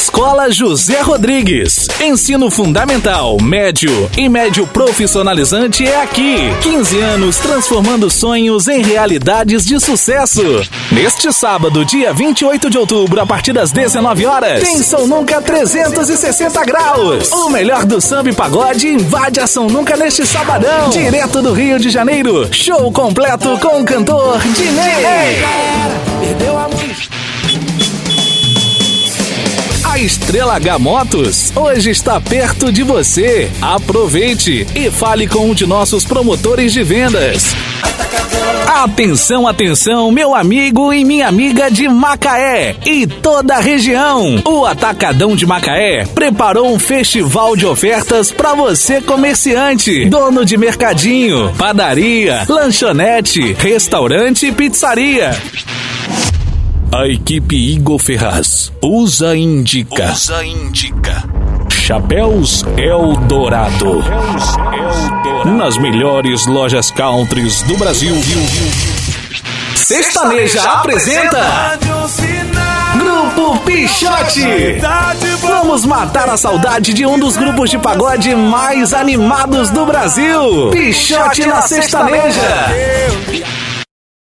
Escola José Rodrigues. Ensino fundamental, médio e médio profissionalizante é aqui. 15 anos transformando sonhos em realidades de sucesso. Neste sábado, dia 28 de outubro, a partir das 19 horas, tem São Nunca 360 graus. O melhor do samba e pagode invade a São Nunca neste sabadão. Direto do Rio de Janeiro. Show completo com o cantor Dinei. Estrela H Motos hoje está perto de você. Aproveite e fale com um de nossos promotores de vendas. Atenção, atenção, meu amigo e minha amiga de Macaé e toda a região. O Atacadão de Macaé preparou um festival de ofertas para você comerciante, dono de mercadinho, padaria, lanchonete, restaurante e pizzaria. A equipe Igor Ferraz usa indica. Usa indica. Chapéus Eldorado. Nas melhores lojas countries do Brasil. Sextaneja apresenta. Grupo Pichote. Vamos matar a saudade de um dos grupos de pagode mais animados do Brasil. Pichote na Sextaneja.